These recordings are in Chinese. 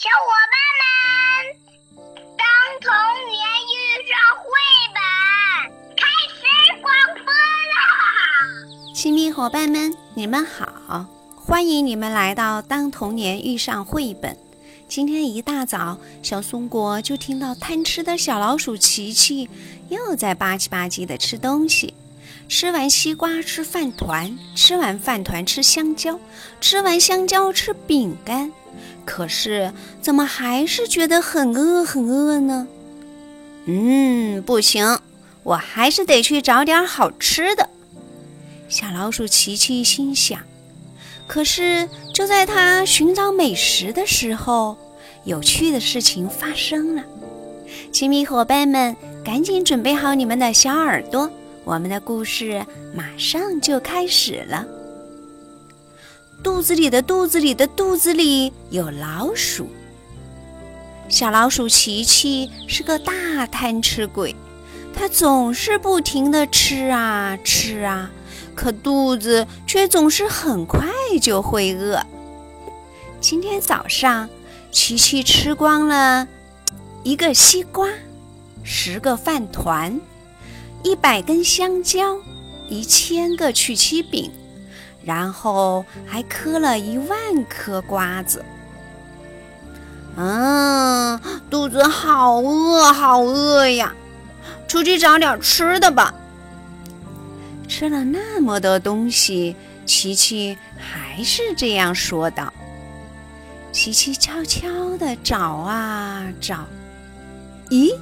小伙伴们，当童年遇上绘本，开始广播啦！亲密伙伴们，你们好，欢迎你们来到《当童年遇上绘本》。今天一大早，小松果就听到贪吃的小老鼠琪琪又在吧唧吧唧的吃东西。吃完西瓜吃饭团，吃完饭团吃香蕉，吃完香蕉吃饼干。可是怎么还是觉得很饿很饿呢？嗯，不行，我还是得去找点好吃的。小老鼠琪琪心想。可是就在他寻找美食的时候，有趣的事情发生了。亲密伙伴们，赶紧准备好你们的小耳朵。我们的故事马上就开始了。肚子里的肚子里的肚子里有老鼠。小老鼠琪琪是个大贪吃鬼，它总是不停的吃啊吃啊，可肚子却总是很快就会饿。今天早上，琪琪吃光了一个西瓜，十个饭团。一百根香蕉，一千个曲奇饼，然后还嗑了一万颗瓜子。嗯，肚子好饿，好饿呀！出去找点吃的吧。吃了那么多东西，琪琪还是这样说道。琪琪悄悄地找啊找，咦？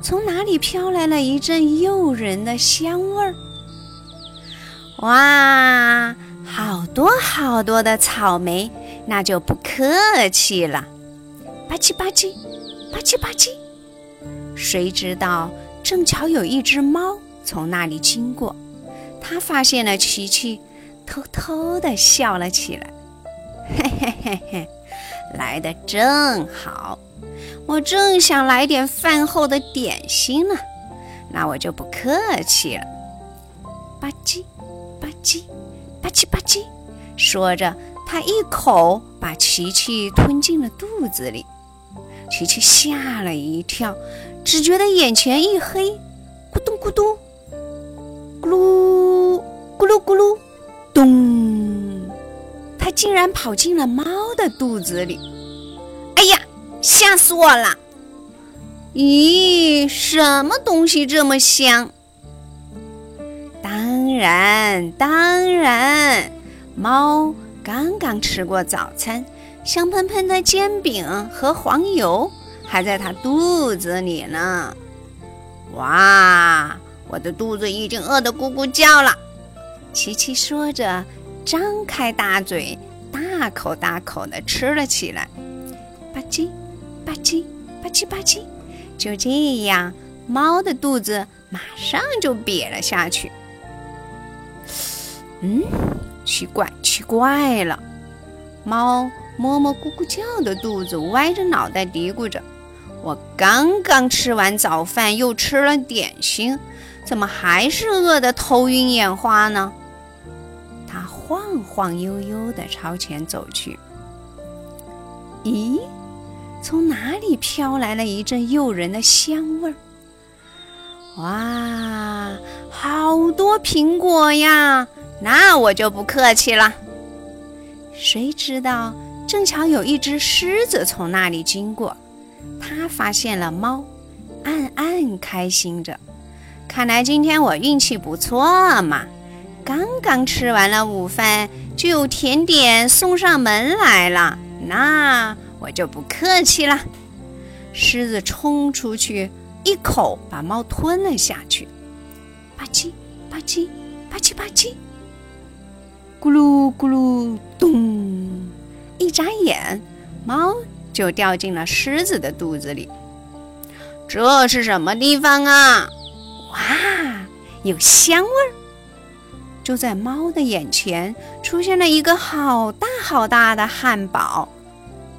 从哪里飘来了一阵诱人的香味儿？哇，多好多的草莓，那就不客气了。吧唧吧唧，吧唧吧唧。谁知道，正巧有一只猫从那里经过，它发现了琪琪，偷偷地笑了起来。嘿嘿嘿嘿，来的正好。我正想来点饭后的点心呢，那我就不客气了。吧唧，吧唧，吧唧吧唧，说着，他一口把琪琪吞进了肚子里。琪琪吓了一跳，只觉得眼前一黑，咕咚咕咚，咕噜咕噜咕噜，咚，他竟然跑进了猫的肚子里。哎呀！吓死我了！咦，什么东西这么香？当然，当然，猫刚刚吃过早餐，香喷喷的煎饼和黄油还在它肚子里呢。哇，我的肚子已经饿得咕咕叫了。琪琪说着，张开大嘴，大口大口地吃了起来。吧唧。吧唧吧唧吧唧，就这样，猫的肚子马上就瘪了下去。嗯，奇怪，奇怪了。猫摸摸咕咕叫的肚子，歪着脑袋嘀咕着：“我刚刚吃完早饭，又吃了点心，怎么还是饿得头晕眼花呢？”它晃晃悠悠地朝前走去。咦？从哪里飘来了一阵诱人的香味儿？哇，好多苹果呀！那我就不客气了。谁知道，正巧有一只狮子从那里经过，它发现了猫，暗暗开心着。看来今天我运气不错嘛！刚刚吃完了午饭，就有甜点送上门来了。那。我就不客气了。狮子冲出去，一口把猫吞了下去。吧唧吧唧吧唧吧唧，咕噜咕噜咚！一眨眼，猫就掉进了狮子的肚子里。这是什么地方啊？哇，有香味儿！就在猫的眼前，出现了一个好大好大的汉堡。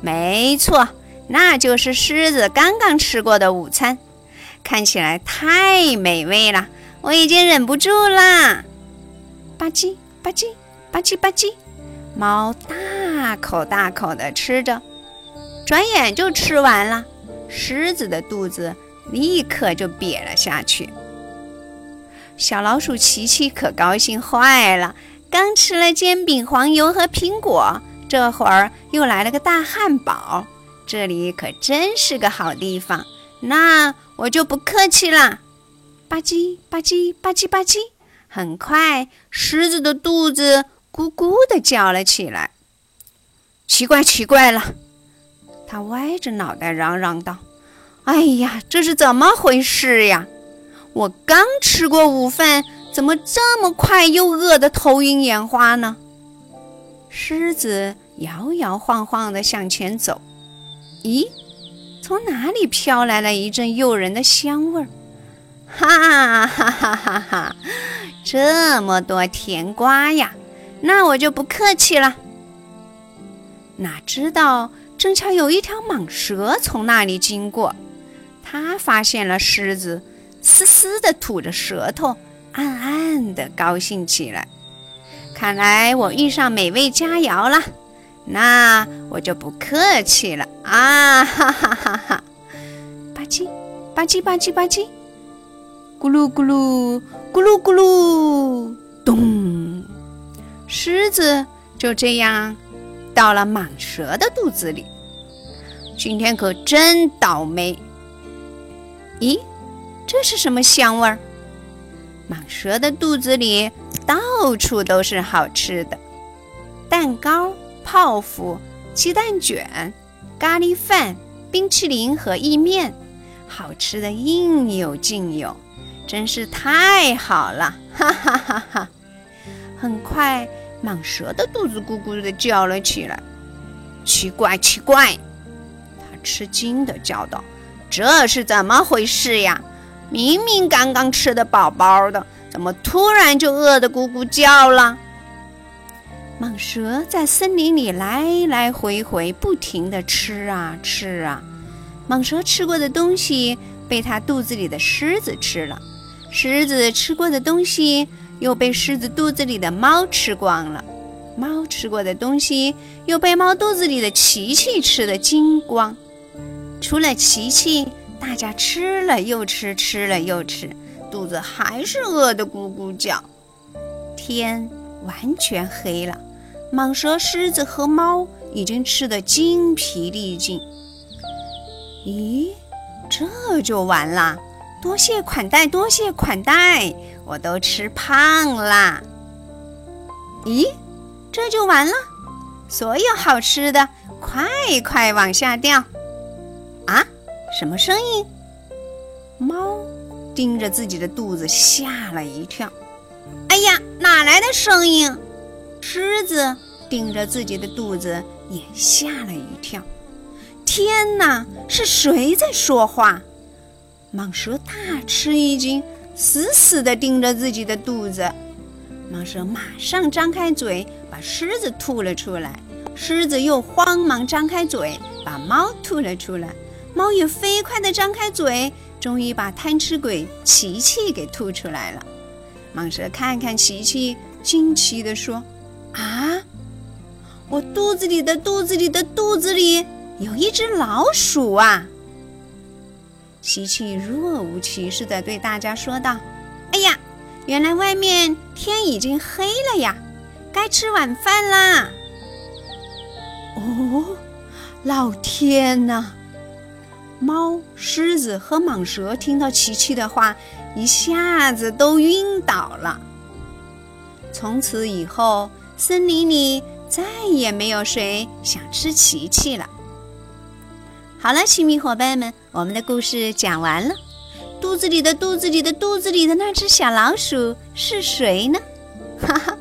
没错，那就是狮子刚刚吃过的午餐，看起来太美味了，我已经忍不住啦！吧唧吧唧吧唧吧唧，猫大口大口地吃着，转眼就吃完了。狮子的肚子立刻就瘪了下去。小老鼠琪琪可高兴坏了，刚吃了煎饼、黄油和苹果，这会儿又来了个大汉堡，这里可真是个好地方。那我就不客气了，吧唧吧唧吧唧吧唧。很快，狮子的肚子咕咕地叫了起来。奇怪，奇怪了！他歪着脑袋嚷嚷道：“哎呀，这是怎么回事呀？我刚吃过午饭，怎么这么快又饿得头晕眼花呢？”狮子摇摇晃晃地向前走。咦？从哪里飘来了一阵诱人的香味儿？哈哈哈哈哈！这么多甜瓜呀，那我就不客气了。哪知道正巧有一条蟒蛇从那里经过，它发现了狮子，嘶嘶地吐着舌头，暗暗地高兴起来。看来我遇上美味佳肴了。那我就不客气了啊！哈哈哈哈！吧唧吧唧吧唧吧唧，咕噜咕噜咕噜咕噜，咚！狮子就这样到了蟒蛇的肚子里。今天可真倒霉！咦，这是什么香味儿？蟒蛇的肚子里到处都是好吃的蛋糕。泡芙、鸡蛋卷、咖喱饭、冰淇淋和意面，好吃的应有尽有，真是太好了！哈哈哈哈！很快，蟒蛇的肚子咕咕地叫了起来。奇怪，奇怪！它吃惊地叫道：“这是怎么回事呀？明明刚刚吃的饱饱的，怎么突然就饿得咕咕叫了？”蟒蛇在森林里来来回回，不停地吃啊吃啊。蟒蛇吃过的东西被它肚子里的狮子吃了，狮子吃过的东西又被狮子肚子里的猫吃光了，猫吃过的东西又被猫肚子里的琪琪吃得精光。除了琪琪，大家吃了又吃，吃了又吃，肚子还是饿得咕咕叫。天完全黑了。蟒蛇、狮子和猫已经吃得精疲力尽。咦，这就完了？多谢款待，多谢款待，我都吃胖啦。咦，这就完了？所有好吃的，快快往下掉！啊，什么声音？猫盯着自己的肚子，吓了一跳。哎呀，哪来的声音？狮子盯着自己的肚子，也吓了一跳。天哪，是谁在说话？蟒蛇大吃一惊，死死地盯着自己的肚子。蟒蛇马上张开嘴，把狮子吐了出来。狮子又慌忙张开嘴，把猫吐了出来。猫也飞快地张开嘴，终于把贪吃鬼琪琪给吐出来了。蟒蛇看看琪琪，惊奇地说。啊！我肚子里的肚子里的肚子里有一只老鼠啊！琪琪若无其事地对大家说道：“哎呀，原来外面天已经黑了呀，该吃晚饭啦！”哦，老天呐！猫、狮子和蟒蛇听到琪琪的话，一下子都晕倒了。从此以后。森林里再也没有谁想吃琪琪了。好了，亲密伙伴们，我们的故事讲完了。肚子里的肚子里的肚子里的那只小老鼠是谁呢？哈哈，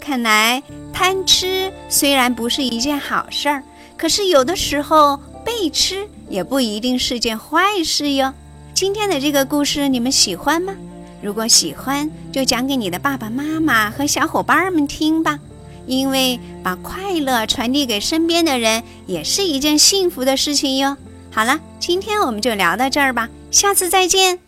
看来贪吃虽然不是一件好事儿，可是有的时候被吃也不一定是件坏事哟。今天的这个故事你们喜欢吗？如果喜欢，就讲给你的爸爸妈妈和小伙伴们听吧。因为把快乐传递给身边的人，也是一件幸福的事情哟。好了，今天我们就聊到这儿吧，下次再见。